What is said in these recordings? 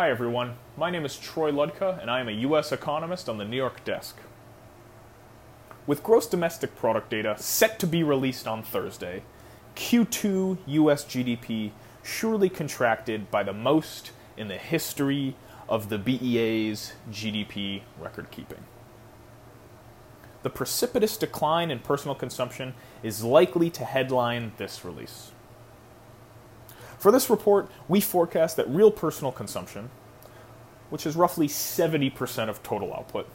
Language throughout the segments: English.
Hi, everyone. My name is Troy Ludtka, and I am a U.S. economist on the New York desk. With gross domestic product data set to be released on Thursday, Q2 U.S. GDP surely contracted by the most in the history of the BEA's GDP record keeping. The precipitous decline in personal consumption is likely to headline this release. For this report, we forecast that real personal consumption, which is roughly 70% of total output,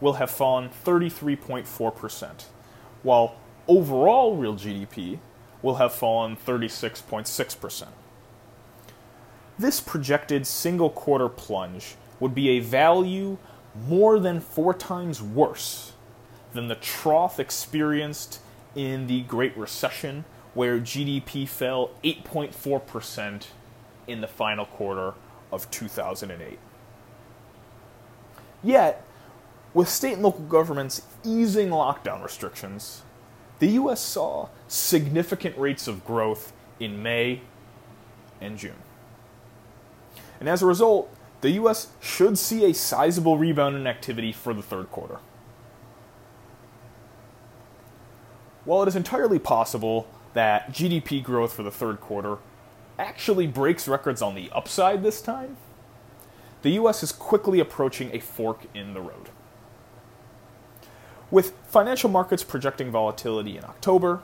will have fallen 33.4%, while overall real GDP will have fallen 36.6%. This projected single quarter plunge would be a value more than four times worse than the trough experienced in the Great Recession where GDP fell 8.4% in the final quarter of 2008. Yet, with state and local governments easing lockdown restrictions, the US saw significant rates of growth in May and June. And as a result, the US should see a sizable rebound in activity for the third quarter. While it is entirely possible that GDP growth for the third quarter actually breaks records on the upside this time, the US is quickly approaching a fork in the road. With financial markets projecting volatility in October,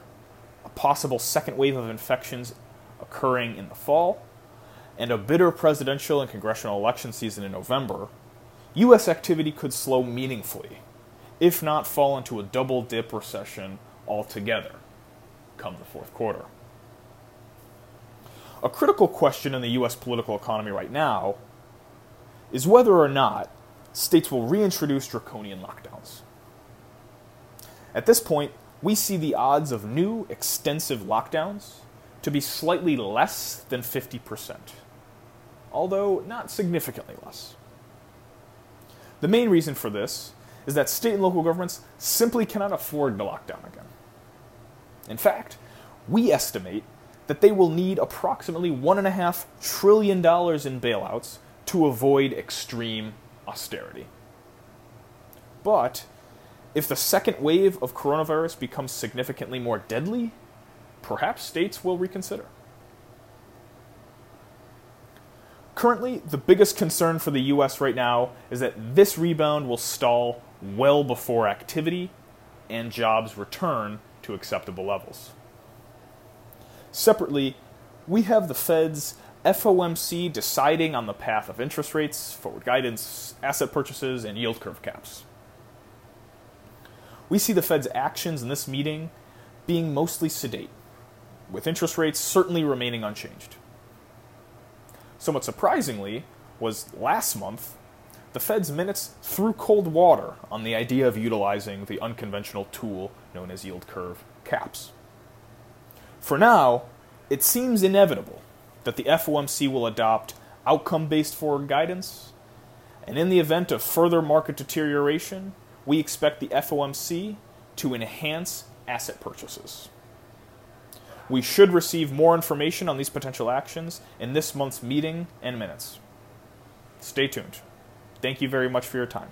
a possible second wave of infections occurring in the fall, and a bitter presidential and congressional election season in November, US activity could slow meaningfully, if not fall into a double dip recession altogether come the fourth quarter. A critical question in the US political economy right now is whether or not states will reintroduce draconian lockdowns. At this point, we see the odds of new extensive lockdowns to be slightly less than 50%, although not significantly less. The main reason for this is that state and local governments simply cannot afford to lock down again. In fact, we estimate that they will need approximately $1.5 trillion in bailouts to avoid extreme austerity. But if the second wave of coronavirus becomes significantly more deadly, perhaps states will reconsider. Currently, the biggest concern for the US right now is that this rebound will stall well before activity and jobs return to acceptable levels. Separately, we have the Fed's FOMC deciding on the path of interest rates, forward guidance, asset purchases, and yield curve caps. We see the Fed's actions in this meeting being mostly sedate, with interest rates certainly remaining unchanged. Somewhat surprisingly, was last month, the Fed's minutes threw cold water on the idea of utilizing the unconventional tool known as yield curve caps. For now, it seems inevitable that the FOMC will adopt outcome based forward guidance, and in the event of further market deterioration, we expect the FOMC to enhance asset purchases. We should receive more information on these potential actions in this month's meeting and minutes. Stay tuned. Thank you very much for your time.